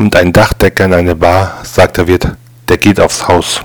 Kommt ein Dachdecker in eine Bar, sagt der Wirt, der geht aufs Haus.